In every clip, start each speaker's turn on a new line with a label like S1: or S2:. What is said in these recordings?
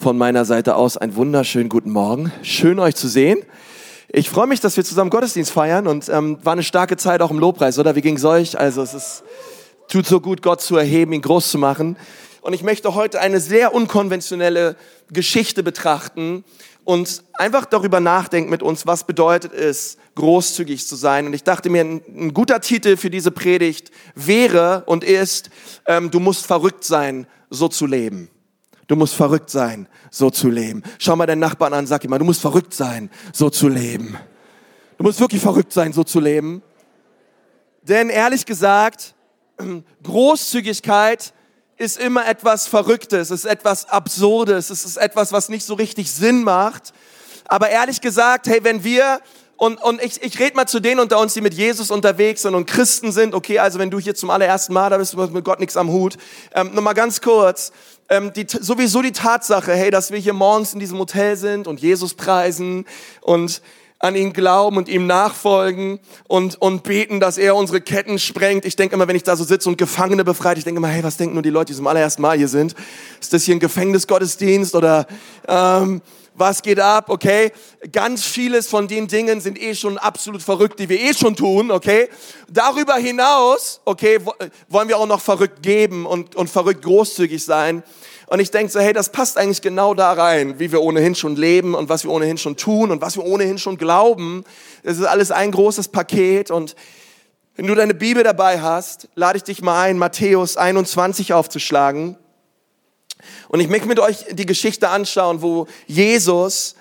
S1: von meiner Seite aus einen wunderschönen guten Morgen. Schön euch zu sehen. Ich freue mich, dass wir zusammen Gottesdienst feiern und ähm, war eine starke Zeit auch im Lobpreis, oder? Wie ging's euch? Also es ist, tut so gut, Gott zu erheben, ihn groß zu machen. Und ich möchte heute eine sehr unkonventionelle Geschichte betrachten und einfach darüber nachdenken mit uns, was bedeutet es, großzügig zu sein. Und ich dachte mir, ein, ein guter Titel für diese Predigt wäre und ist, ähm, du musst verrückt sein, so zu leben. Du musst verrückt sein, so zu leben. Schau mal deinen Nachbarn an, sag ihm mal, du musst verrückt sein, so zu leben. Du musst wirklich verrückt sein, so zu leben. Denn ehrlich gesagt, Großzügigkeit ist immer etwas Verrücktes, es ist etwas Absurdes, es ist etwas, was nicht so richtig Sinn macht. Aber ehrlich gesagt, hey, wenn wir und, und ich, ich rede mal zu denen unter uns, die mit Jesus unterwegs sind und Christen sind. Okay, also wenn du hier zum allerersten Mal da bist, du hast mit Gott nichts am Hut. Ähm, Nochmal ganz kurz. Ähm, die, sowieso die Tatsache, hey, dass wir hier morgens in diesem Hotel sind und Jesus preisen und an ihn glauben und ihm nachfolgen und, und beten, dass er unsere Ketten sprengt. Ich denke immer, wenn ich da so sitze und Gefangene befreit, ich denke immer, hey, was denken nur die Leute, die zum allerersten Mal hier sind? Ist das hier ein Gefängnisgottesdienst oder ähm, was geht ab, okay? Ganz vieles von den Dingen sind eh schon absolut verrückt, die wir eh schon tun, okay? Darüber hinaus, okay, wollen wir auch noch verrückt geben und, und verrückt großzügig sein. Und ich denke so, hey, das passt eigentlich genau da rein, wie wir ohnehin schon leben und was wir ohnehin schon tun und was wir ohnehin schon glauben. Das ist alles ein großes Paket und wenn du deine Bibel dabei hast, lade ich dich mal ein, Matthäus 21 aufzuschlagen. Und ich möchte mit euch die Geschichte anschauen, wo Jesus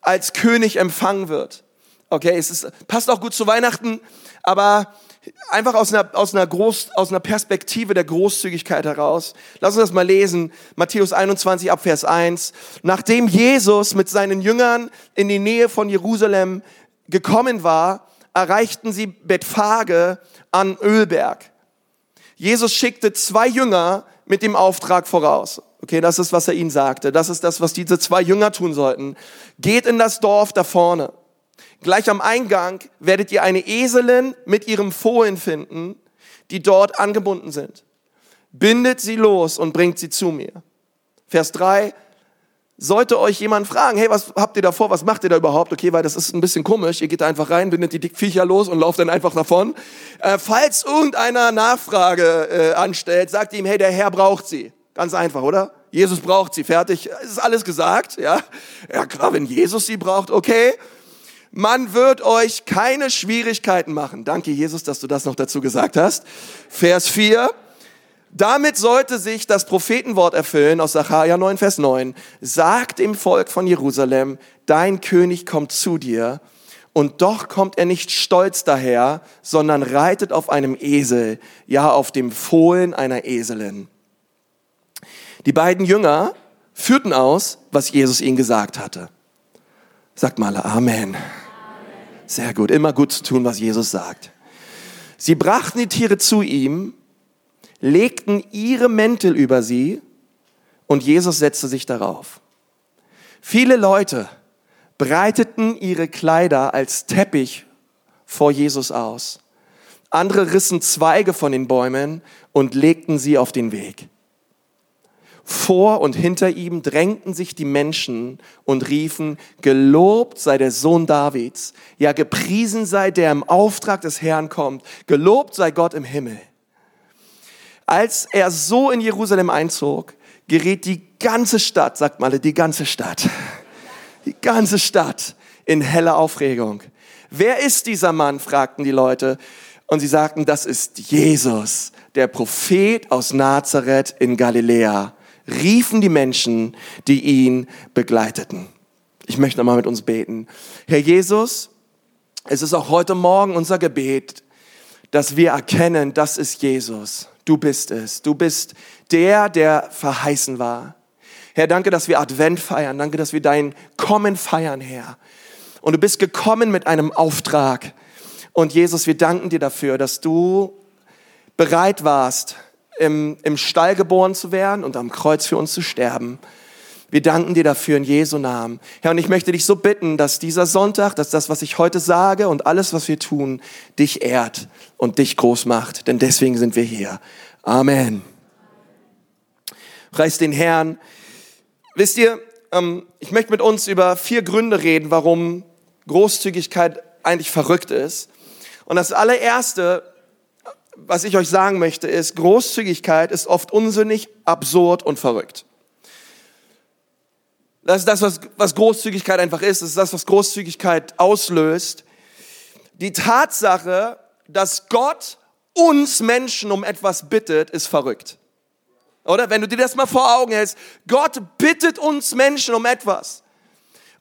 S1: als König empfangen wird. Okay, es ist, passt auch gut zu Weihnachten, aber einfach aus einer, aus einer, Groß, aus einer Perspektive der Großzügigkeit heraus. Lass uns das mal lesen. Matthäus 21 ab Vers 1. Nachdem Jesus mit seinen Jüngern in die Nähe von Jerusalem gekommen war, erreichten sie Bethphage an Ölberg. Jesus schickte zwei Jünger mit dem Auftrag voraus. Okay, das ist, was er ihnen sagte. Das ist das, was diese zwei Jünger tun sollten. Geht in das Dorf da vorne. Gleich am Eingang werdet ihr eine Eselin mit ihrem Fohlen finden, die dort angebunden sind. Bindet sie los und bringt sie zu mir. Vers 3. Sollte euch jemand fragen, hey, was habt ihr da vor, was macht ihr da überhaupt? Okay, weil das ist ein bisschen komisch. Ihr geht da einfach rein, bindet die Viecher los und lauft dann einfach davon. Äh, falls irgendeiner Nachfrage äh, anstellt, sagt ihm, hey, der Herr braucht sie. Ganz einfach, oder? Jesus braucht sie, fertig. Es ist alles gesagt, ja. Ja, klar, wenn Jesus sie braucht, okay. Man wird euch keine Schwierigkeiten machen. Danke, Jesus, dass du das noch dazu gesagt hast. Vers 4. Damit sollte sich das Prophetenwort erfüllen aus Sacharja 9, Vers 9. Sagt dem Volk von Jerusalem, dein König kommt zu dir. Und doch kommt er nicht stolz daher, sondern reitet auf einem Esel, ja auf dem Fohlen einer Eselin. Die beiden Jünger führten aus, was Jesus ihnen gesagt hatte. Sagt mal Amen. Sehr gut, immer gut zu tun, was Jesus sagt. Sie brachten die Tiere zu ihm, legten ihre Mäntel über sie und Jesus setzte sich darauf. Viele Leute breiteten ihre Kleider als Teppich vor Jesus aus. Andere rissen Zweige von den Bäumen und legten sie auf den Weg. Vor und hinter ihm drängten sich die Menschen und riefen, gelobt sei der Sohn Davids, ja gepriesen sei der im Auftrag des Herrn kommt, gelobt sei Gott im Himmel. Als er so in Jerusalem einzog, geriet die ganze Stadt, sagt mal die ganze Stadt, die ganze Stadt in helle Aufregung. Wer ist dieser Mann? fragten die Leute. Und sie sagten, das ist Jesus, der Prophet aus Nazareth in Galiläa riefen die Menschen, die ihn begleiteten. Ich möchte nochmal mit uns beten. Herr Jesus, es ist auch heute Morgen unser Gebet, dass wir erkennen, das ist Jesus. Du bist es. Du bist der, der verheißen war. Herr, danke, dass wir Advent feiern. Danke, dass wir dein Kommen feiern, Herr. Und du bist gekommen mit einem Auftrag. Und Jesus, wir danken dir dafür, dass du bereit warst, im, im Stall geboren zu werden und am Kreuz für uns zu sterben. Wir danken dir dafür in Jesu Namen. Herr, und ich möchte dich so bitten, dass dieser Sonntag, dass das, was ich heute sage und alles, was wir tun, dich ehrt und dich groß macht. Denn deswegen sind wir hier. Amen. Preis den Herrn. Wisst ihr, ähm, ich möchte mit uns über vier Gründe reden, warum Großzügigkeit eigentlich verrückt ist. Und das allererste, was ich euch sagen möchte, ist, Großzügigkeit ist oft unsinnig, absurd und verrückt. Das ist das, was, was Großzügigkeit einfach ist. Das ist das, was Großzügigkeit auslöst. Die Tatsache, dass Gott uns Menschen um etwas bittet, ist verrückt. Oder? Wenn du dir das mal vor Augen hältst. Gott bittet uns Menschen um etwas.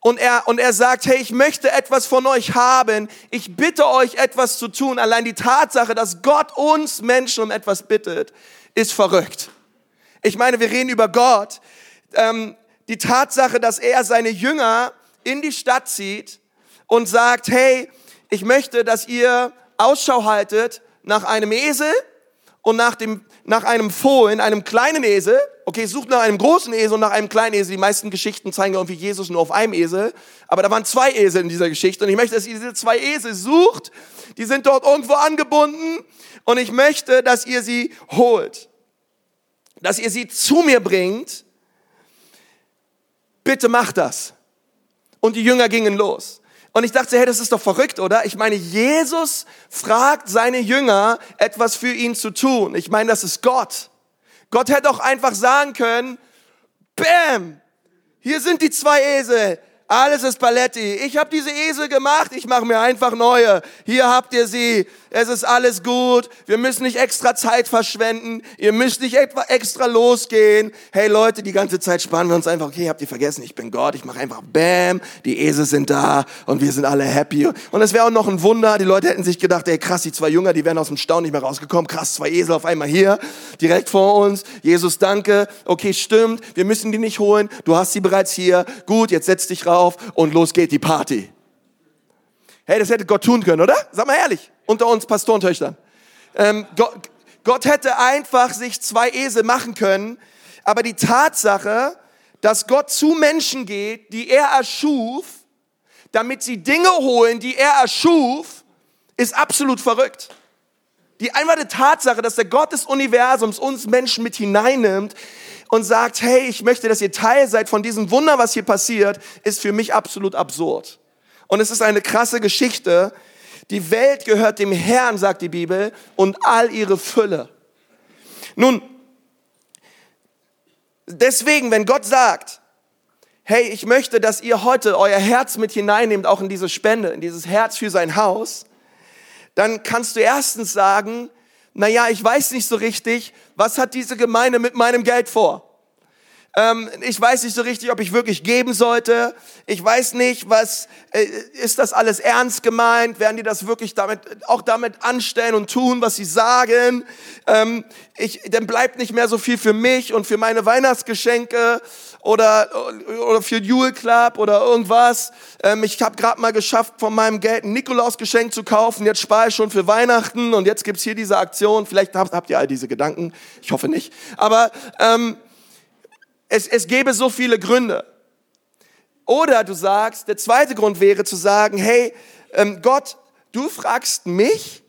S1: Und er, und er sagt, hey, ich möchte etwas von euch haben. Ich bitte euch etwas zu tun. Allein die Tatsache, dass Gott uns Menschen um etwas bittet, ist verrückt. Ich meine, wir reden über Gott. Ähm, die Tatsache, dass er seine Jünger in die Stadt zieht und sagt, hey, ich möchte, dass ihr Ausschau haltet nach einem Esel und nach, dem, nach einem Fohlen, einem kleinen Esel. Okay, sucht nach einem großen Esel und nach einem kleinen Esel. Die meisten Geschichten zeigen irgendwie Jesus nur auf einem Esel. Aber da waren zwei Esel in dieser Geschichte. Und ich möchte, dass ihr diese zwei Esel sucht. Die sind dort irgendwo angebunden. Und ich möchte, dass ihr sie holt. Dass ihr sie zu mir bringt. Bitte macht das. Und die Jünger gingen los. Und ich dachte, hey, das ist doch verrückt, oder? Ich meine, Jesus fragt seine Jünger, etwas für ihn zu tun. Ich meine, das ist Gott. Gott hätte auch einfach sagen können, Bäm, hier sind die zwei Esel. Alles ist Paletti. Ich habe diese Esel gemacht, ich mache mir einfach neue. Hier habt ihr sie. Es ist alles gut. Wir müssen nicht extra Zeit verschwenden. Ihr müsst nicht etwa extra losgehen. Hey Leute, die ganze Zeit spannen wir uns einfach, okay, habt ihr vergessen, ich bin Gott. Ich mache einfach Bam, die Esel sind da und wir sind alle happy. Und es wäre auch noch ein Wunder. Die Leute hätten sich gedacht, ey krass, die zwei Jünger, die wären aus dem Staunen nicht mehr rausgekommen. Krass, zwei Esel auf einmal hier, direkt vor uns. Jesus, danke. Okay, stimmt. Wir müssen die nicht holen. Du hast sie bereits hier. Gut, jetzt setz dich raus auf und los geht die Party. Hey, das hätte Gott tun können, oder? Sag mal ehrlich, unter uns Pastorentöchtern. Ähm, Gott, Gott hätte einfach sich zwei Esel machen können, aber die Tatsache, dass Gott zu Menschen geht, die er erschuf, damit sie Dinge holen, die er erschuf, ist absolut verrückt. Die einfache Tatsache, dass der Gott des Universums uns Menschen mit hineinnimmt, und sagt, hey, ich möchte, dass ihr Teil seid von diesem Wunder, was hier passiert, ist für mich absolut absurd. Und es ist eine krasse Geschichte. Die Welt gehört dem Herrn, sagt die Bibel, und all ihre Fülle. Nun, deswegen, wenn Gott sagt, hey, ich möchte, dass ihr heute euer Herz mit hineinnehmt, auch in diese Spende, in dieses Herz für sein Haus, dann kannst du erstens sagen, naja, ich weiß nicht so richtig, was hat diese Gemeinde mit meinem Geld vor? Ähm, ich weiß nicht so richtig, ob ich wirklich geben sollte. Ich weiß nicht, was äh, ist das alles ernst gemeint? Werden die das wirklich damit auch damit anstellen und tun, was sie sagen? Ähm, ich, dann bleibt nicht mehr so viel für mich und für meine Weihnachtsgeschenke oder, oder für Jule Club oder irgendwas. Ähm, ich habe gerade mal geschafft, von meinem Geld ein Nikolausgeschenk zu kaufen. Jetzt spare ich schon für Weihnachten und jetzt gibt's hier diese Aktion. Vielleicht habt, habt ihr all diese Gedanken. Ich hoffe nicht. Aber ähm, es, es gäbe so viele Gründe. Oder du sagst, der zweite Grund wäre zu sagen, hey, ähm, Gott, du fragst mich,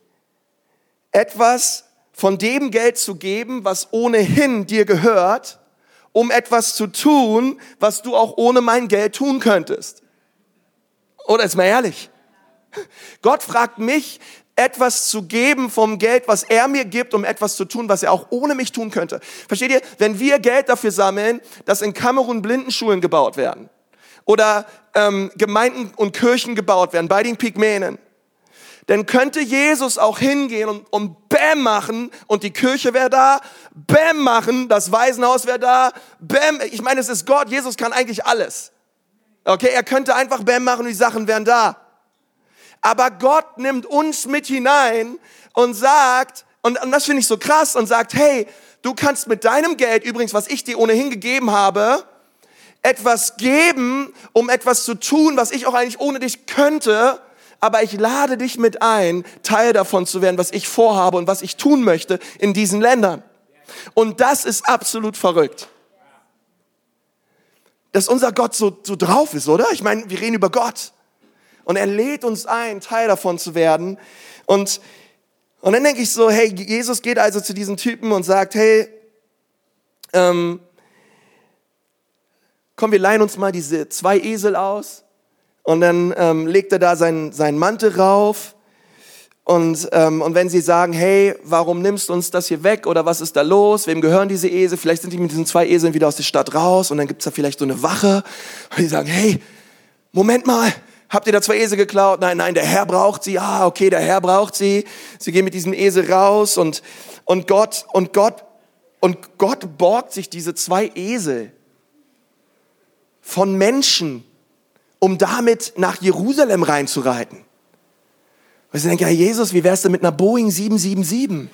S1: etwas von dem Geld zu geben, was ohnehin dir gehört, um etwas zu tun, was du auch ohne mein Geld tun könntest. Oder ist mal ehrlich. Gott fragt mich, etwas zu geben vom Geld, was er mir gibt, um etwas zu tun, was er auch ohne mich tun könnte. Versteht ihr? Wenn wir Geld dafür sammeln, dass in Kamerun Blindenschulen gebaut werden oder ähm, Gemeinden und Kirchen gebaut werden bei den Pygmänen, dann könnte Jesus auch hingehen und, und Bäm machen und die Kirche wäre da, Bäm machen, das Waisenhaus wäre da, Bäm, ich meine, es ist Gott, Jesus kann eigentlich alles. Okay, er könnte einfach Bäm machen und die Sachen wären da. Aber Gott nimmt uns mit hinein und sagt, und, und das finde ich so krass, und sagt, hey, du kannst mit deinem Geld, übrigens, was ich dir ohnehin gegeben habe, etwas geben, um etwas zu tun, was ich auch eigentlich ohne dich könnte, aber ich lade dich mit ein, Teil davon zu werden, was ich vorhabe und was ich tun möchte in diesen Ländern. Und das ist absolut verrückt. Dass unser Gott so, so drauf ist, oder? Ich meine, wir reden über Gott. Und er lädt uns ein, Teil davon zu werden. Und, und dann denke ich so, hey, Jesus geht also zu diesen Typen und sagt, hey, ähm, komm, wir leihen uns mal diese zwei Esel aus. Und dann ähm, legt er da seinen, seinen Mantel rauf. Und, ähm, und wenn sie sagen, hey, warum nimmst du uns das hier weg oder was ist da los? Wem gehören diese Esel? Vielleicht sind die mit diesen zwei Eseln wieder aus der Stadt raus und dann gibt's da vielleicht so eine Wache. Und die sagen, hey, Moment mal, habt ihr da zwei Esel geklaut? Nein, nein, der Herr braucht sie. Ah, okay, der Herr braucht sie. Sie gehen mit diesem Esel raus und, und Gott, und Gott, und Gott borgt sich diese zwei Esel von Menschen, um damit nach Jerusalem reinzureiten. Und sie denken, ja Jesus, wie wär's denn mit einer Boeing 777?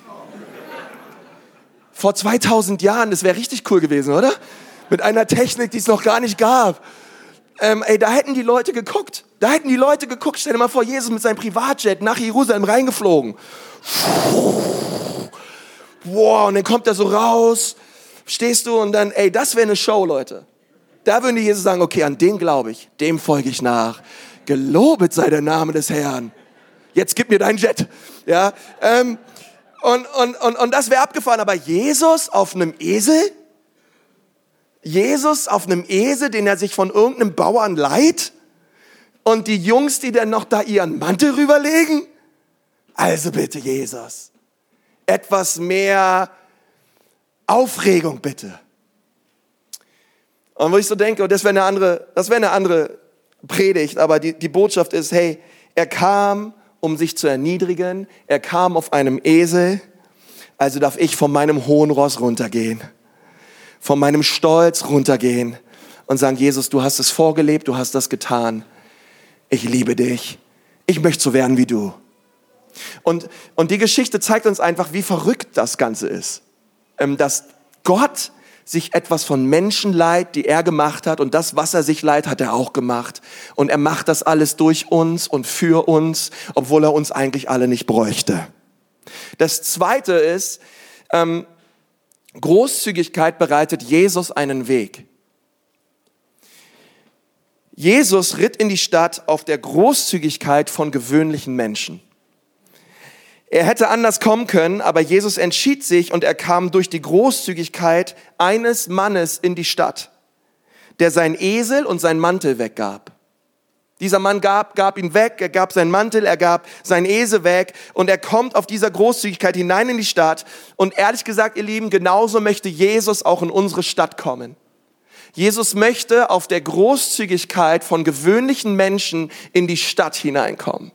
S1: Vor 2000 Jahren, das wäre richtig cool gewesen, oder? Mit einer Technik, die es noch gar nicht gab. Ähm, ey, da hätten die Leute geguckt. Da hätten die Leute geguckt. Stell dir mal vor, Jesus mit seinem Privatjet nach Jerusalem reingeflogen. Boah, und dann kommt er so raus. Stehst du und dann, ey, das wäre eine Show, Leute. Da würden die Jesus sagen, okay, an den glaube ich, dem folge ich nach. Gelobet sei der Name des Herrn jetzt gib mir deinen Jet. Ja, ähm, und, und, und, und das wäre abgefahren. Aber Jesus auf einem Esel? Jesus auf einem Esel, den er sich von irgendeinem Bauern leiht? Und die Jungs, die dann noch da ihren Mantel rüberlegen? Also bitte, Jesus. Etwas mehr Aufregung, bitte. Und wo ich so denke, und das wäre eine andere, das wäre eine andere Predigt, aber die, die Botschaft ist, hey, er kam um sich zu erniedrigen. Er kam auf einem Esel, also darf ich von meinem hohen Ross runtergehen, von meinem Stolz runtergehen und sagen, Jesus, du hast es vorgelebt, du hast das getan. Ich liebe dich. Ich möchte so werden wie du. Und, und die Geschichte zeigt uns einfach, wie verrückt das Ganze ist. Ähm, dass Gott sich etwas von Menschen leiht, die er gemacht hat und das, was er sich leiht, hat er auch gemacht. Und er macht das alles durch uns und für uns, obwohl er uns eigentlich alle nicht bräuchte. Das Zweite ist, ähm, Großzügigkeit bereitet Jesus einen Weg. Jesus ritt in die Stadt auf der Großzügigkeit von gewöhnlichen Menschen. Er hätte anders kommen können, aber Jesus entschied sich und er kam durch die Großzügigkeit eines Mannes in die Stadt, der sein Esel und sein Mantel weggab. Dieser Mann gab, gab ihn weg, er gab seinen Mantel, er gab sein Esel weg und er kommt auf dieser Großzügigkeit hinein in die Stadt. Und ehrlich gesagt, ihr Lieben, genauso möchte Jesus auch in unsere Stadt kommen. Jesus möchte auf der Großzügigkeit von gewöhnlichen Menschen in die Stadt hineinkommen.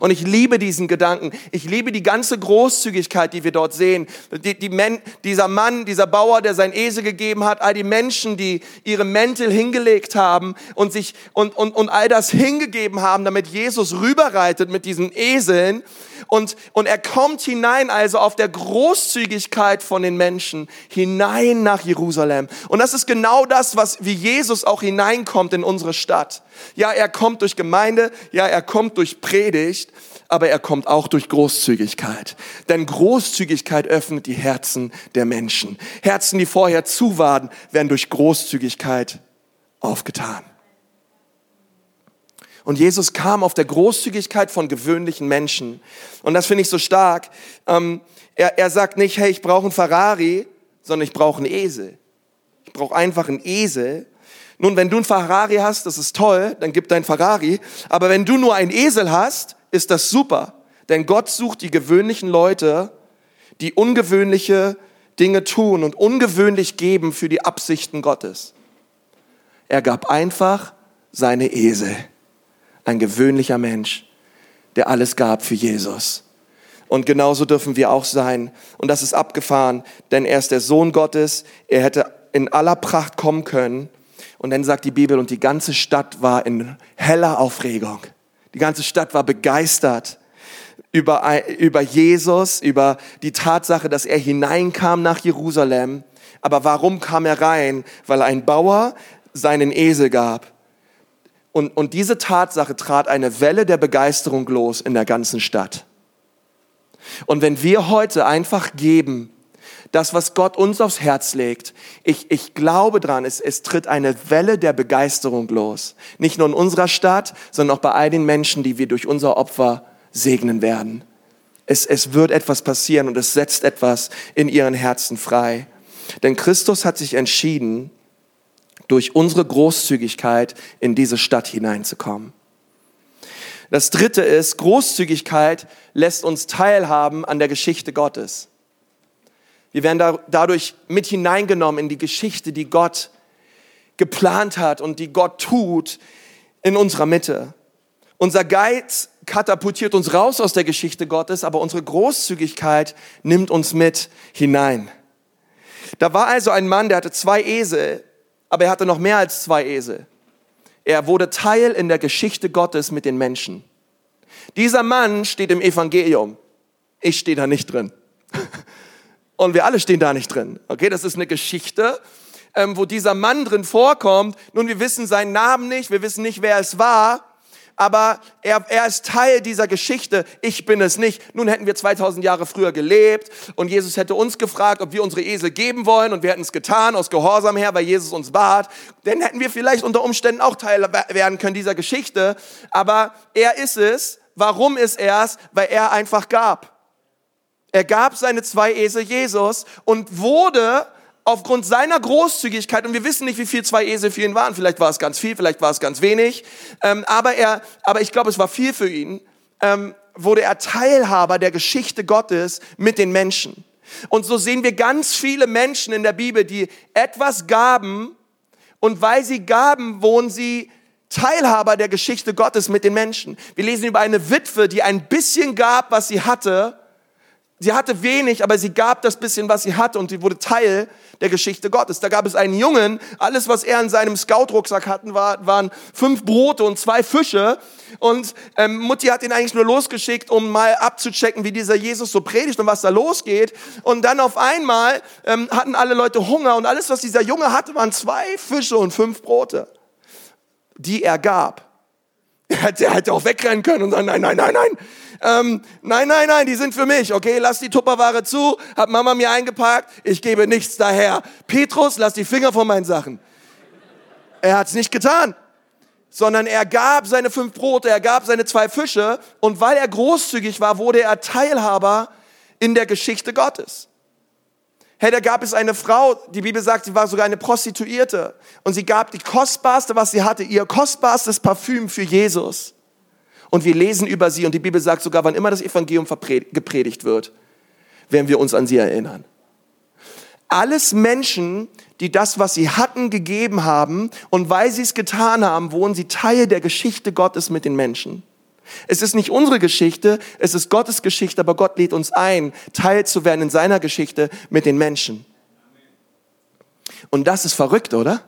S1: Und ich liebe diesen Gedanken. Ich liebe die ganze Großzügigkeit, die wir dort sehen. Die, die Men, dieser Mann, dieser Bauer, der sein Esel gegeben hat, all die Menschen, die ihre Mäntel hingelegt haben und sich und, und, und all das hingegeben haben, damit Jesus rüberreitet mit diesen Eseln. Und, und er kommt hinein also auf der Großzügigkeit von den Menschen hinein nach Jerusalem. Und das ist genau das, was wie Jesus auch hineinkommt in unsere Stadt. Ja, er kommt durch Gemeinde, ja, er kommt durch Predigt, aber er kommt auch durch Großzügigkeit. Denn Großzügigkeit öffnet die Herzen der Menschen. Herzen, die vorher zu waren, werden durch Großzügigkeit aufgetan. Und Jesus kam auf der Großzügigkeit von gewöhnlichen Menschen. Und das finde ich so stark. Ähm, er, er sagt nicht, hey, ich brauche einen Ferrari, sondern ich brauche einen Esel. Ich brauche einfach einen Esel. Nun, wenn du einen Ferrari hast, das ist toll, dann gib dein Ferrari. Aber wenn du nur einen Esel hast, ist das super. Denn Gott sucht die gewöhnlichen Leute, die ungewöhnliche Dinge tun und ungewöhnlich geben für die Absichten Gottes. Er gab einfach seine Esel ein gewöhnlicher Mensch, der alles gab für Jesus. Und genauso dürfen wir auch sein. Und das ist abgefahren, denn er ist der Sohn Gottes. Er hätte in aller Pracht kommen können. Und dann sagt die Bibel, und die ganze Stadt war in heller Aufregung. Die ganze Stadt war begeistert über, über Jesus, über die Tatsache, dass er hineinkam nach Jerusalem. Aber warum kam er rein? Weil ein Bauer seinen Esel gab. Und, und diese Tatsache trat eine Welle der Begeisterung los in der ganzen Stadt. Und wenn wir heute einfach geben, das, was Gott uns aufs Herz legt, ich, ich glaube dran, es, es tritt eine Welle der Begeisterung los. Nicht nur in unserer Stadt, sondern auch bei all den Menschen, die wir durch unser Opfer segnen werden. Es, es wird etwas passieren und es setzt etwas in ihren Herzen frei. Denn Christus hat sich entschieden, durch unsere Großzügigkeit in diese Stadt hineinzukommen. Das dritte ist, Großzügigkeit lässt uns teilhaben an der Geschichte Gottes. Wir werden da, dadurch mit hineingenommen in die Geschichte, die Gott geplant hat und die Gott tut in unserer Mitte. Unser Geiz katapultiert uns raus aus der Geschichte Gottes, aber unsere Großzügigkeit nimmt uns mit hinein. Da war also ein Mann, der hatte zwei Esel, aber er hatte noch mehr als zwei Esel. Er wurde Teil in der Geschichte Gottes mit den Menschen. Dieser Mann steht im Evangelium. Ich stehe da nicht drin. Und wir alle stehen da nicht drin. Okay, das ist eine Geschichte, ähm, wo dieser Mann drin vorkommt. Nun, wir wissen seinen Namen nicht, wir wissen nicht, wer es war aber er, er ist Teil dieser Geschichte. Ich bin es nicht. Nun hätten wir 2000 Jahre früher gelebt und Jesus hätte uns gefragt, ob wir unsere Esel geben wollen und wir hätten es getan aus Gehorsam her, weil Jesus uns bat. Dann hätten wir vielleicht unter Umständen auch Teil werden können dieser Geschichte. Aber er ist es. Warum ist er es? Weil er einfach gab. Er gab seine zwei Esel Jesus und wurde aufgrund seiner Großzügigkeit, und wir wissen nicht, wie viel zwei Esel für ihn waren, vielleicht war es ganz viel, vielleicht war es ganz wenig, ähm, aber, er, aber ich glaube, es war viel für ihn, ähm, wurde er Teilhaber der Geschichte Gottes mit den Menschen. Und so sehen wir ganz viele Menschen in der Bibel, die etwas gaben, und weil sie gaben, wurden sie Teilhaber der Geschichte Gottes mit den Menschen. Wir lesen über eine Witwe, die ein bisschen gab, was sie hatte, Sie hatte wenig, aber sie gab das bisschen, was sie hatte und sie wurde Teil der Geschichte Gottes. Da gab es einen Jungen, alles, was er in seinem Scout-Rucksack hatten, war, waren fünf Brote und zwei Fische. Und ähm, Mutti hat ihn eigentlich nur losgeschickt, um mal abzuchecken, wie dieser Jesus so predigt und was da losgeht. Und dann auf einmal ähm, hatten alle Leute Hunger und alles, was dieser Junge hatte, waren zwei Fische und fünf Brote, die er gab. Er hätte, er hätte auch wegrennen können und sagen, nein, nein, nein, nein, ähm, nein, nein, nein, die sind für mich. Okay, lass die Tupperware zu, hat Mama mir eingepackt, ich gebe nichts daher. Petrus, lass die Finger von meinen Sachen. Er hat's nicht getan, sondern er gab seine fünf Brote, er gab seine zwei Fische und weil er großzügig war, wurde er Teilhaber in der Geschichte Gottes. Hey, da gab es eine Frau, die Bibel sagt, sie war sogar eine Prostituierte und sie gab die kostbarste, was sie hatte, ihr kostbarstes Parfüm für Jesus und wir lesen über sie und die Bibel sagt sogar, wann immer das Evangelium gepredigt wird, werden wir uns an sie erinnern. Alles Menschen, die das, was sie hatten, gegeben haben und weil sie es getan haben, wurden sie Teil der Geschichte Gottes mit den Menschen. Es ist nicht unsere Geschichte, es ist Gottes Geschichte, aber Gott lädt uns ein, Teil zu werden in seiner Geschichte mit den Menschen. Und das ist verrückt, oder?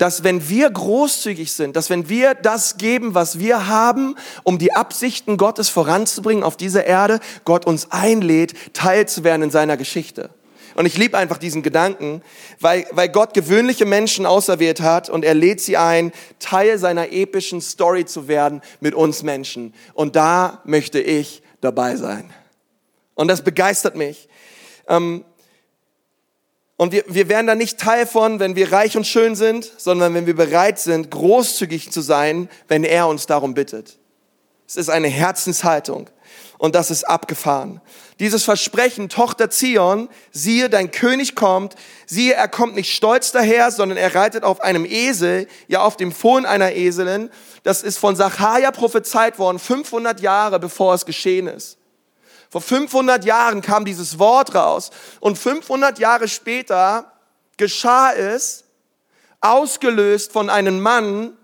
S1: Dass wenn wir großzügig sind, dass wenn wir das geben, was wir haben, um die Absichten Gottes voranzubringen auf dieser Erde, Gott uns einlädt, Teil zu werden in seiner Geschichte. Und ich liebe einfach diesen Gedanken, weil, weil Gott gewöhnliche Menschen auserwählt hat und er lädt sie ein, Teil seiner epischen Story zu werden mit uns Menschen. Und da möchte ich dabei sein. Und das begeistert mich. Ähm, und wir, wir werden da nicht Teil von, wenn wir reich und schön sind, sondern wenn wir bereit sind, großzügig zu sein, wenn er uns darum bittet. Es ist eine Herzenshaltung und das ist abgefahren. Dieses Versprechen, Tochter Zion, siehe, dein König kommt, siehe, er kommt nicht stolz daher, sondern er reitet auf einem Esel, ja auf dem Fohlen einer Eselin. Das ist von Sacharja prophezeit worden, 500 Jahre bevor es geschehen ist. Vor 500 Jahren kam dieses Wort raus und 500 Jahre später geschah es, ausgelöst von einem Mann,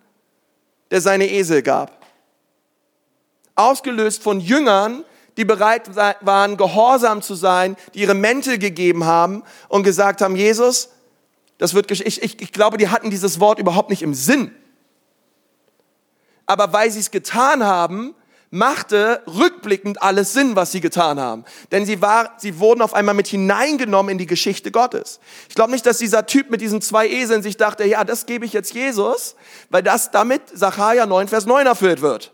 S1: der seine Esel gab. Ausgelöst von Jüngern, die bereit waren, gehorsam zu sein, die ihre Mäntel gegeben haben und gesagt haben, Jesus, das wird, ich, ich, ich glaube, die hatten dieses Wort überhaupt nicht im Sinn. Aber weil sie es getan haben, machte rückblickend alles Sinn, was sie getan haben. Denn sie, war, sie wurden auf einmal mit hineingenommen in die Geschichte Gottes. Ich glaube nicht, dass dieser Typ mit diesen zwei Eseln sich dachte, ja, das gebe ich jetzt Jesus, weil das damit Sacharja 9, Vers 9 erfüllt wird.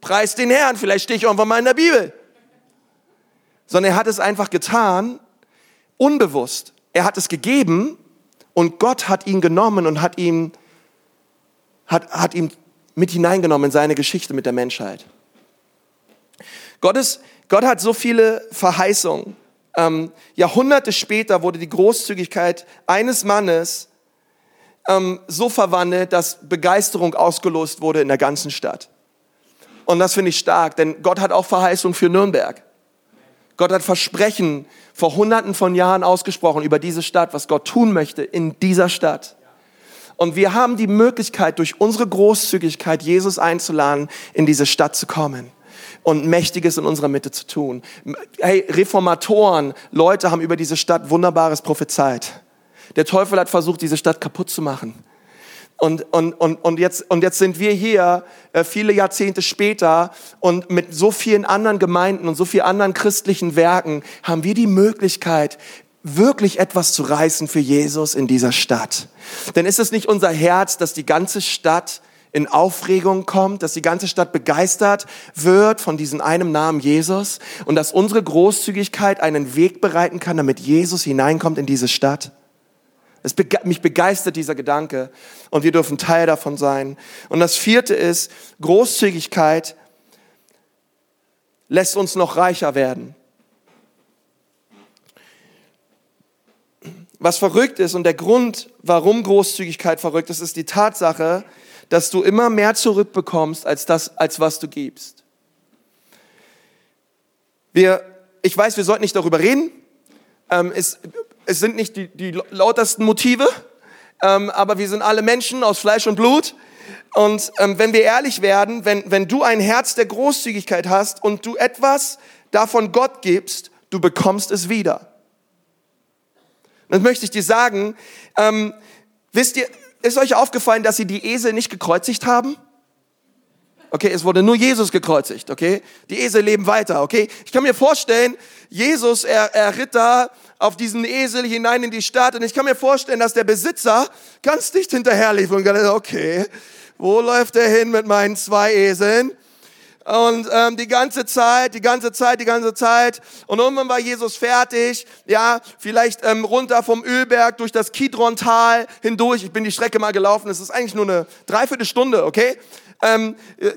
S1: Preis den Herrn, vielleicht stehe ich irgendwann mal in der Bibel. Sondern er hat es einfach getan, unbewusst. Er hat es gegeben und Gott hat ihn genommen und hat ihn, hat, hat ihn mit hineingenommen in seine Geschichte mit der Menschheit. Gott, ist, Gott hat so viele Verheißungen. ähm, Jahrhunderte später wurde die Großzügigkeit eines Mannes ähm, so verwandelt, dass Begeisterung ausgelost wurde in der ganzen Stadt. Und das finde ich stark, denn Gott hat auch Verheißung für Nürnberg. Gott hat Versprechen vor hunderten von Jahren ausgesprochen über diese Stadt, was Gott tun möchte in dieser Stadt. Und wir haben die Möglichkeit, durch unsere Großzügigkeit Jesus einzuladen, in diese Stadt zu kommen und Mächtiges in unserer Mitte zu tun. Hey, Reformatoren, Leute haben über diese Stadt Wunderbares prophezeit. Der Teufel hat versucht, diese Stadt kaputt zu machen. Und, und, und, und, jetzt, und jetzt sind wir hier äh, viele Jahrzehnte später und mit so vielen anderen Gemeinden und so vielen anderen christlichen Werken haben wir die Möglichkeit, wirklich etwas zu reißen für Jesus in dieser Stadt. Denn ist es nicht unser Herz, dass die ganze Stadt in Aufregung kommt, dass die ganze Stadt begeistert wird von diesem einem Namen Jesus und dass unsere Großzügigkeit einen Weg bereiten kann, damit Jesus hineinkommt in diese Stadt? Es bege mich begeistert dieser Gedanke und wir dürfen Teil davon sein. Und das vierte ist, Großzügigkeit lässt uns noch reicher werden. Was verrückt ist und der Grund, warum Großzügigkeit verrückt ist, ist die Tatsache, dass du immer mehr zurückbekommst als das, als was du gibst. Wir, ich weiß, wir sollten nicht darüber reden. Ähm, es, es sind nicht die, die lautersten Motive, ähm, aber wir sind alle Menschen aus Fleisch und Blut. Und ähm, wenn wir ehrlich werden, wenn, wenn du ein Herz der Großzügigkeit hast und du etwas davon Gott gibst, du bekommst es wieder. Das möchte ich dir sagen. Ähm, wisst ihr, ist euch aufgefallen, dass sie die Esel nicht gekreuzigt haben? Okay, es wurde nur Jesus gekreuzigt, okay? Die Esel leben weiter, okay? Ich kann mir vorstellen, Jesus, er, er ritt da auf diesen Esel hinein in die Stadt und ich kann mir vorstellen, dass der Besitzer ganz dicht hinterher lief und gesagt, okay, wo läuft er hin mit meinen zwei Eseln? Und ähm, die ganze Zeit, die ganze Zeit, die ganze Zeit. Und irgendwann war Jesus fertig, ja, vielleicht ähm, runter vom Ölberg durch das Kidron-Tal hindurch. Ich bin die Strecke mal gelaufen, es ist eigentlich nur eine Dreiviertelstunde, okay? ähm, äh,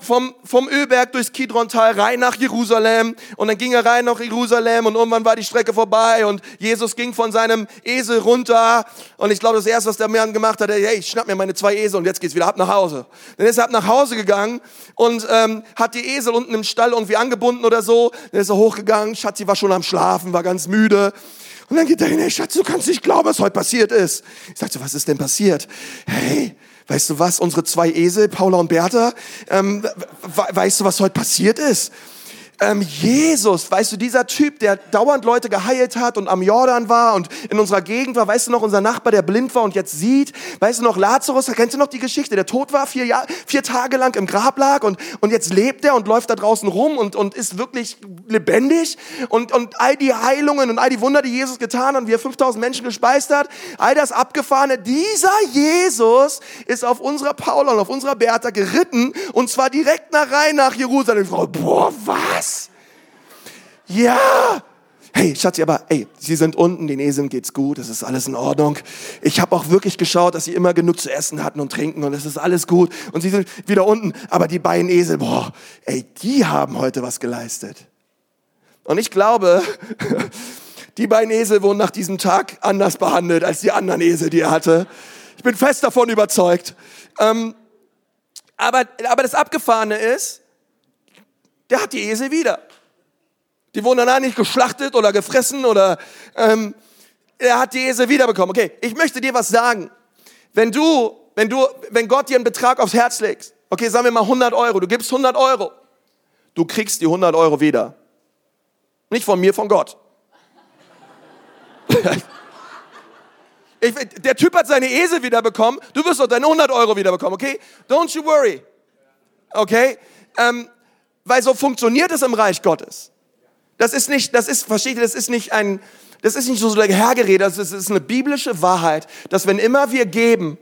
S1: vom, vom Ölberg durchs Kidrontal rein nach Jerusalem und dann ging er rein nach Jerusalem und irgendwann war die Strecke vorbei und Jesus ging von seinem Esel runter und ich glaube, das erste, was der Mann gemacht hat, hey, ich schnapp mir meine zwei Esel und jetzt geht's wieder ab nach Hause. Dann ist er ab nach Hause gegangen und ähm, hat die Esel unten im Stall irgendwie angebunden oder so. Dann ist er hochgegangen, Schatzi war schon am Schlafen, war ganz müde. Und dann geht er hin, hey Schatz, du kannst nicht glauben, was heute passiert ist. Ich sagte, so, was ist denn passiert? Hey, weißt du was, unsere zwei Esel, Paula und Bertha, ähm, weißt du, was heute passiert ist? Ähm, Jesus, weißt du, dieser Typ, der dauernd Leute geheilt hat und am Jordan war und in unserer Gegend war, weißt du noch, unser Nachbar, der blind war und jetzt sieht, weißt du noch, Lazarus, kennst du noch die Geschichte, der tot war, vier, Jahr, vier Tage lang im Grab lag und, und jetzt lebt er und läuft da draußen rum und, und ist wirklich lebendig und, und all die Heilungen und all die Wunder, die Jesus getan hat und wie er 5000 Menschen gespeist hat, all das Abgefahrene, dieser Jesus ist auf unserer Paula und auf unserer Bertha geritten und zwar direkt nach rein nach Jerusalem. Boah, was? Ja! Hey, Schatzi, aber ey, Sie sind unten, den Eseln geht's gut, es ist alles in Ordnung. Ich habe auch wirklich geschaut, dass Sie immer genug zu essen hatten und trinken und es ist alles gut. Und Sie sind wieder unten, aber die beiden Esel, boah, ey, die haben heute was geleistet. Und ich glaube, die beiden Esel wurden nach diesem Tag anders behandelt als die anderen Esel, die er hatte. Ich bin fest davon überzeugt. Ähm, aber, aber das Abgefahrene ist, der hat die Esel wieder. Die wurden danach nicht geschlachtet oder gefressen oder ähm, er hat die Esel wiederbekommen. Okay, ich möchte dir was sagen. Wenn du, wenn du, wenn Gott dir einen Betrag aufs Herz legt, okay, sagen wir mal 100 Euro, du gibst 100 Euro, du kriegst die 100 Euro wieder. Nicht von mir, von Gott. Ich, der Typ hat seine Esel wiederbekommen, du wirst auch deine 100 Euro wiederbekommen, okay? Don't you worry. Okay? Ähm, weil so funktioniert es im Reich Gottes. Das ist nicht, das ist, versteht ihr, das ist nicht ein, das ist nicht so der Hergerede, das ist eine biblische Wahrheit, dass wenn immer wir geben,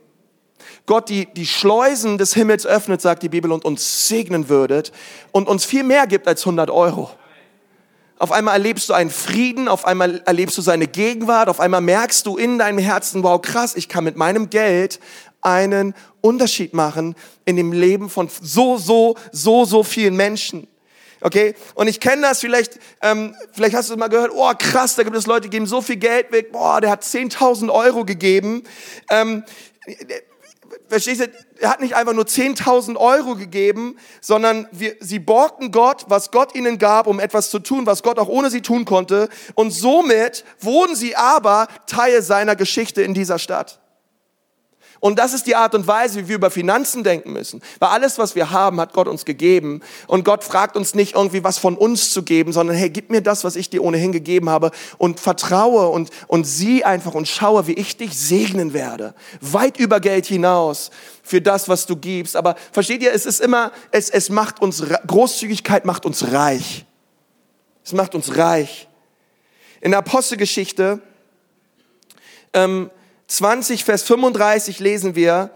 S1: Gott die, die Schleusen des Himmels öffnet, sagt die Bibel, und uns segnen würdet und uns viel mehr gibt als 100 Euro. Auf einmal erlebst du einen Frieden, auf einmal erlebst du seine Gegenwart, auf einmal merkst du in deinem Herzen, wow, krass, ich kann mit meinem Geld einen Unterschied machen in dem Leben von so, so, so, so vielen Menschen. Okay? Und ich kenne das vielleicht, ähm, vielleicht hast du es mal gehört, oh krass, da gibt es Leute, die geben so viel Geld weg, boah, der hat 10.000 Euro gegeben. Ähm, verstehst du, er hat nicht einfach nur 10.000 Euro gegeben, sondern wir, sie borgten Gott, was Gott ihnen gab, um etwas zu tun, was Gott auch ohne sie tun konnte. Und somit wurden sie aber Teil seiner Geschichte in dieser Stadt. Und das ist die Art und Weise, wie wir über Finanzen denken müssen. Weil alles, was wir haben, hat Gott uns gegeben. Und Gott fragt uns nicht irgendwie was von uns zu geben, sondern hey, gib mir das, was ich dir ohnehin gegeben habe und vertraue und, und sieh einfach und schaue, wie ich dich segnen werde. Weit über Geld hinaus für das, was du gibst. Aber versteht ihr, es ist immer, es, es macht uns, Großzügigkeit macht uns reich. Es macht uns reich. In der Apostelgeschichte, ähm, 20, Vers 35 lesen wir,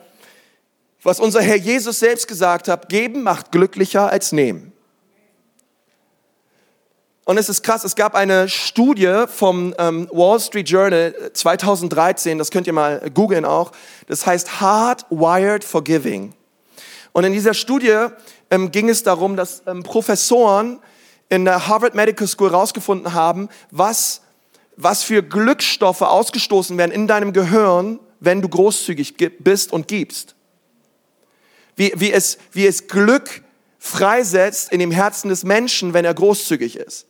S1: was unser Herr Jesus selbst gesagt hat, geben macht glücklicher als nehmen. Und es ist krass, es gab eine Studie vom ähm, Wall Street Journal 2013, das könnt ihr mal googeln auch, das heißt Hardwired for Giving. Und in dieser Studie ähm, ging es darum, dass ähm, Professoren in der Harvard Medical School herausgefunden haben, was was für Glückstoffe ausgestoßen werden in deinem Gehirn, wenn du großzügig bist und gibst. Wie, wie, es, wie es Glück freisetzt in dem Herzen des Menschen, wenn er großzügig ist.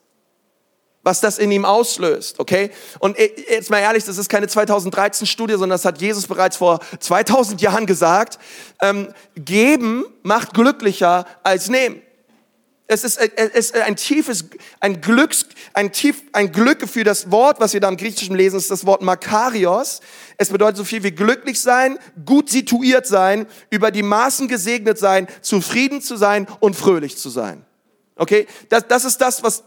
S1: Was das in ihm auslöst, okay? Und jetzt mal ehrlich, das ist keine 2013 Studie, sondern das hat Jesus bereits vor 2000 Jahren gesagt. Ähm, geben macht glücklicher als nehmen. Es ist, es ist ein tiefes, ein Glücks, ein tief, ein Glück für das Wort, was wir da im Griechischen lesen, ist das Wort Makarios. Es bedeutet so viel wie glücklich sein, gut situiert sein, über die Maßen gesegnet sein, zufrieden zu sein und fröhlich zu sein. Okay? Das, das ist das, was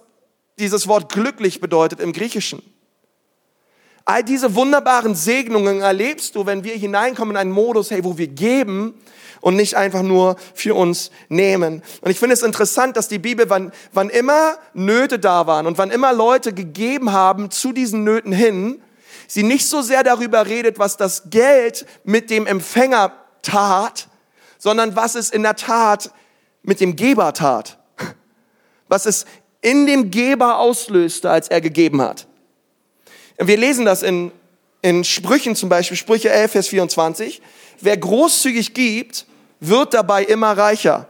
S1: dieses Wort glücklich bedeutet im Griechischen. All diese wunderbaren Segnungen erlebst du, wenn wir hineinkommen in einen Modus, hey, wo wir geben und nicht einfach nur für uns nehmen. Und ich finde es interessant, dass die Bibel, wann, wann immer Nöte da waren und wann immer Leute gegeben haben zu diesen Nöten hin, sie nicht so sehr darüber redet, was das Geld mit dem Empfänger tat, sondern was es in der Tat mit dem Geber tat. Was es in dem Geber auslöste, als er gegeben hat. Wir lesen das in, in Sprüchen zum Beispiel, Sprüche 11, Vers 24. Wer großzügig gibt, wird dabei immer reicher.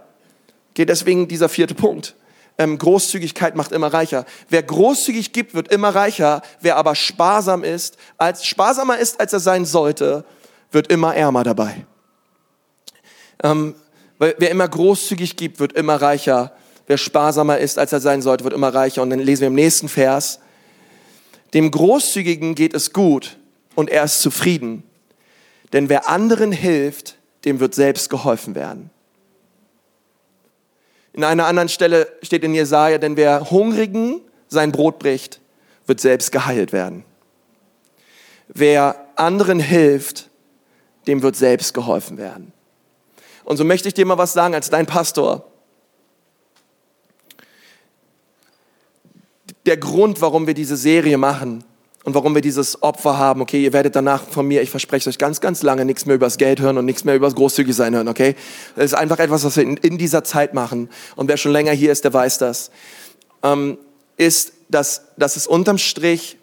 S1: Geht deswegen dieser vierte Punkt. Ähm, Großzügigkeit macht immer reicher. Wer großzügig gibt, wird immer reicher. Wer aber sparsam ist, als sparsamer ist, als er sein sollte, wird immer ärmer dabei. Ähm, wer immer großzügig gibt, wird immer reicher. Wer sparsamer ist, als er sein sollte, wird immer reicher. Und dann lesen wir im nächsten Vers, dem Großzügigen geht es gut und er ist zufrieden. Denn wer anderen hilft, dem wird selbst geholfen werden. In einer anderen Stelle steht in Jesaja, denn wer Hungrigen sein Brot bricht, wird selbst geheilt werden. Wer anderen hilft, dem wird selbst geholfen werden. Und so möchte ich dir mal was sagen als dein Pastor. Der Grund, warum wir diese Serie machen und warum wir dieses Opfer haben. Okay, ihr werdet danach von mir, ich verspreche euch ganz, ganz lange nichts mehr über das Geld hören und nichts mehr über das großzügig sein hören, okay? Das ist einfach etwas, was wir in, in dieser Zeit machen. Und wer schon länger hier ist, der weiß das. Ähm, ist, dass, dass es unterm Strich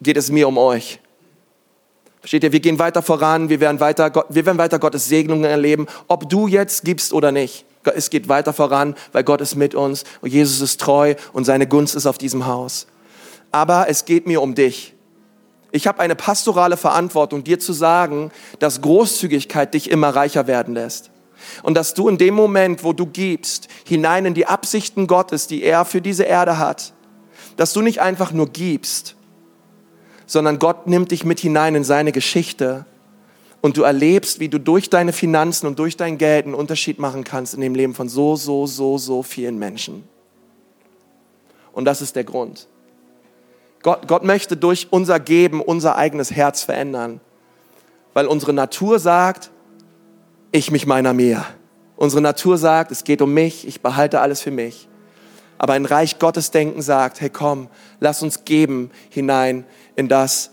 S1: geht es mir um euch. Versteht ihr? Wir gehen weiter voran, wir werden weiter, wir werden weiter Gottes Segnungen erleben, ob du jetzt gibst oder nicht es geht weiter voran, weil Gott ist mit uns und Jesus ist treu und seine Gunst ist auf diesem Haus. Aber es geht mir um dich. Ich habe eine pastorale Verantwortung, dir zu sagen, dass Großzügigkeit dich immer reicher werden lässt. Und dass du in dem Moment, wo du gibst, hinein in die Absichten Gottes, die er für diese Erde hat, dass du nicht einfach nur gibst, sondern Gott nimmt dich mit hinein in seine Geschichte und du erlebst, wie du durch deine Finanzen und durch dein Geld einen Unterschied machen kannst in dem Leben von so, so, so, so vielen Menschen. Und das ist der Grund. Gott, Gott möchte durch unser Geben unser eigenes Herz verändern, weil unsere Natur sagt, ich mich meiner mehr. Unsere Natur sagt, es geht um mich, ich behalte alles für mich. Aber ein Reich Gottes Denken sagt, hey komm, lass uns geben hinein in das,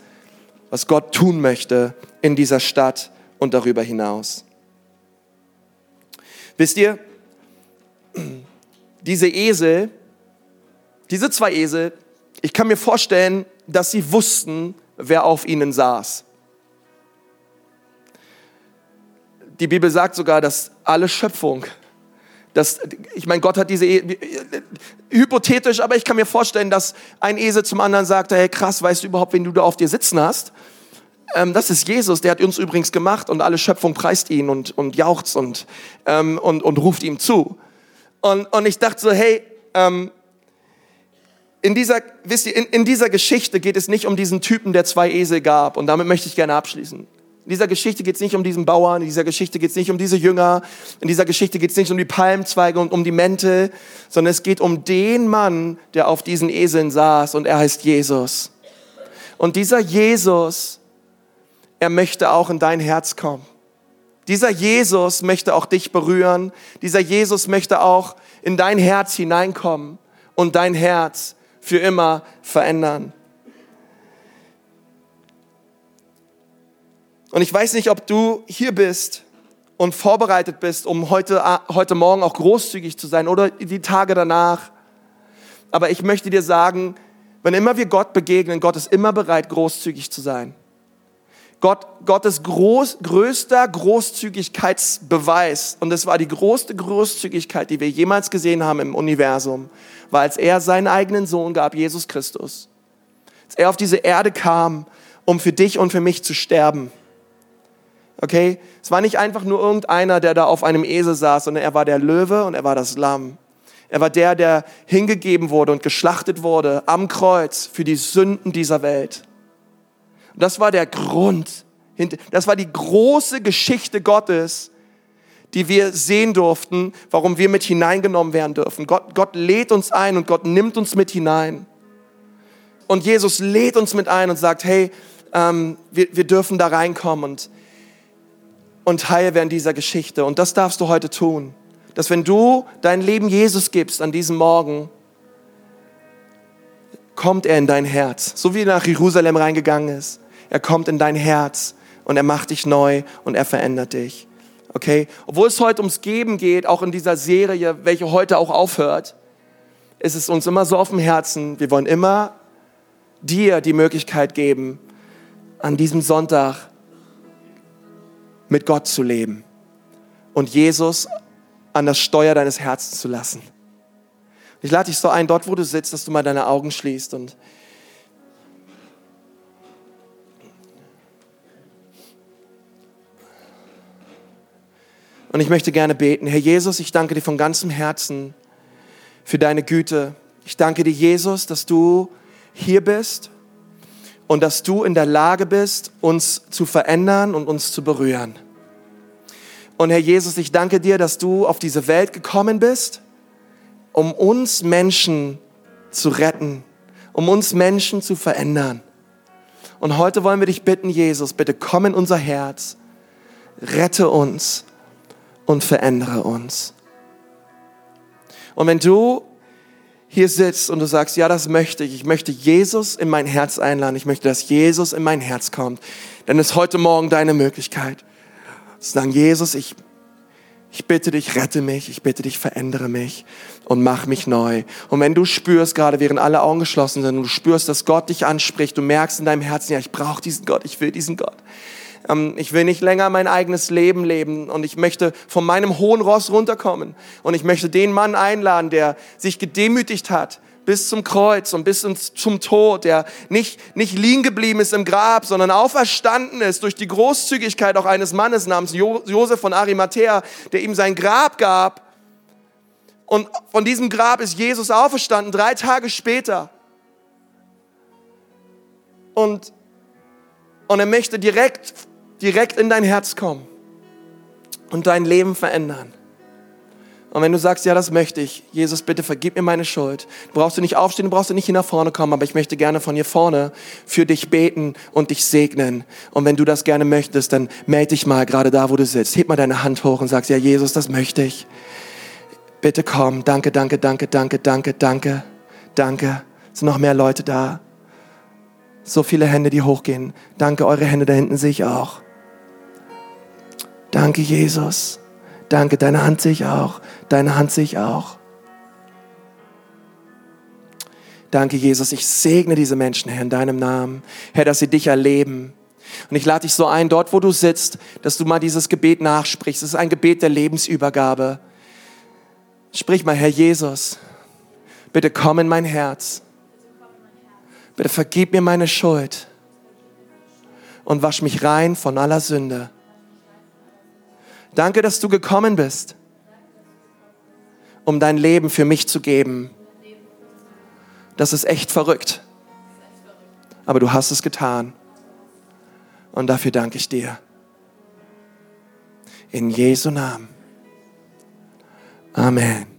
S1: was Gott tun möchte in dieser Stadt und darüber hinaus. Wisst ihr, diese Esel, Diese zwei Esel, ich kann mir vorstellen, dass sie wussten, wer auf ihnen saß. Die Bibel sagt sogar, dass alle Schöpfung, dass, ich meine, Gott hat diese, e hypothetisch, aber ich kann mir vorstellen, dass ein Esel zum anderen sagt, hey krass, weißt du überhaupt, wen du da auf dir sitzen hast? Ähm, das ist Jesus, der hat uns übrigens gemacht und alle Schöpfung preist ihn und, und jauchzt und, ähm, und, und ruft ihm zu. Und, und ich dachte so, hey, ähm, in dieser, wisst ihr, in, in dieser Geschichte geht es nicht um diesen Typen, der zwei Esel gab. Und damit möchte ich gerne abschließen. In dieser Geschichte geht es nicht um diesen Bauern, in dieser Geschichte geht es nicht um diese Jünger, in dieser Geschichte geht es nicht um die Palmzweige und um die Mäntel, sondern es geht um den Mann, der auf diesen Eseln saß und er heißt Jesus. Und dieser Jesus, er möchte auch in dein Herz kommen. Dieser Jesus möchte auch dich berühren. Dieser Jesus möchte auch in dein Herz hineinkommen und dein Herz für immer verändern. Und ich weiß nicht, ob du hier bist und vorbereitet bist, um heute, heute Morgen auch großzügig zu sein oder die Tage danach. Aber ich möchte dir sagen, wenn immer wir Gott begegnen, Gott ist immer bereit, großzügig zu sein. Gott, Gottes groß, größter Großzügigkeitsbeweis, und das war die größte Großzügigkeit, die wir jemals gesehen haben im Universum, war, als er seinen eigenen Sohn gab, Jesus Christus. Als er auf diese Erde kam, um für dich und für mich zu sterben. Okay? Es war nicht einfach nur irgendeiner, der da auf einem Esel saß, sondern er war der Löwe und er war das Lamm. Er war der, der hingegeben wurde und geschlachtet wurde am Kreuz für die Sünden dieser Welt. Und das war der Grund, das war die große Geschichte Gottes, die wir sehen durften, warum wir mit hineingenommen werden dürfen. Gott, Gott lädt uns ein und Gott nimmt uns mit hinein. Und Jesus lädt uns mit ein und sagt, hey, ähm, wir, wir dürfen da reinkommen und, und Teil werden dieser Geschichte. Und das darfst du heute tun. Dass wenn du dein Leben Jesus gibst an diesem Morgen, kommt er in dein Herz. So wie er nach Jerusalem reingegangen ist. Er kommt in dein Herz und er macht dich neu und er verändert dich. Okay? Obwohl es heute ums Geben geht, auch in dieser Serie, welche heute auch aufhört, ist es uns immer so auf dem Herzen. Wir wollen immer dir die Möglichkeit geben, an diesem Sonntag mit Gott zu leben und Jesus an das Steuer deines Herzens zu lassen. Ich lade dich so ein, dort wo du sitzt, dass du mal deine Augen schließt und Und ich möchte gerne beten. Herr Jesus, ich danke dir von ganzem Herzen für deine Güte. Ich danke dir, Jesus, dass du hier bist und dass du in der Lage bist, uns zu verändern und uns zu berühren. Und Herr Jesus, ich danke dir, dass du auf diese Welt gekommen bist, um uns Menschen zu retten, um uns Menschen zu verändern. Und heute wollen wir dich bitten, Jesus, bitte komm in unser Herz, rette uns und verändere uns. Und wenn du hier sitzt und du sagst, ja, das möchte ich, ich möchte Jesus in mein Herz einladen, ich möchte, dass Jesus in mein Herz kommt, dann ist heute Morgen deine Möglichkeit. Sagen, Jesus, ich, ich bitte dich, rette mich, ich bitte dich, verändere mich und mach mich neu. Und wenn du spürst, gerade während alle Augen geschlossen sind, und du spürst, dass Gott dich anspricht, du merkst in deinem Herzen, ja, ich brauche diesen Gott, ich will diesen Gott, ähm, ich will nicht länger mein eigenes Leben leben und ich möchte von meinem hohen Ross runterkommen. Und ich möchte den Mann einladen, der sich gedemütigt hat bis zum Kreuz und bis zum Tod, der nicht, nicht liegen geblieben ist im Grab, sondern auferstanden ist durch die Großzügigkeit auch eines Mannes namens Josef von Arimathea, der ihm sein Grab gab. Und von diesem Grab ist Jesus auferstanden, drei Tage später. Und, und er möchte direkt direkt in dein Herz kommen und dein Leben verändern. Und wenn du sagst, ja, das möchte ich, Jesus, bitte vergib mir meine Schuld. Du brauchst du nicht aufstehen, du brauchst du nicht hier nach vorne kommen, aber ich möchte gerne von hier vorne für dich beten und dich segnen. Und wenn du das gerne möchtest, dann melde dich mal gerade da, wo du sitzt. Heb mal deine Hand hoch und sagst, ja, Jesus, das möchte ich. Bitte komm. Danke, danke, danke, danke, danke, danke, danke. Es sind noch mehr Leute da. So viele Hände, die hochgehen. Danke, eure Hände da hinten sehe ich auch. Danke, Jesus. Danke, deine Hand sehe ich auch. Deine Hand sehe ich auch. Danke, Jesus. Ich segne diese Menschen, Herr, in deinem Namen. Herr, dass sie dich erleben. Und ich lade dich so ein, dort wo du sitzt, dass du mal dieses Gebet nachsprichst. Es ist ein Gebet der Lebensübergabe. Sprich mal, Herr Jesus, bitte komm in mein Herz. Bitte vergib mir meine Schuld und wasch mich rein von aller Sünde. Danke, dass du gekommen bist, um dein Leben für mich zu geben. Das ist echt verrückt. Aber du hast es getan. Und dafür danke ich dir. In Jesu Namen. Amen.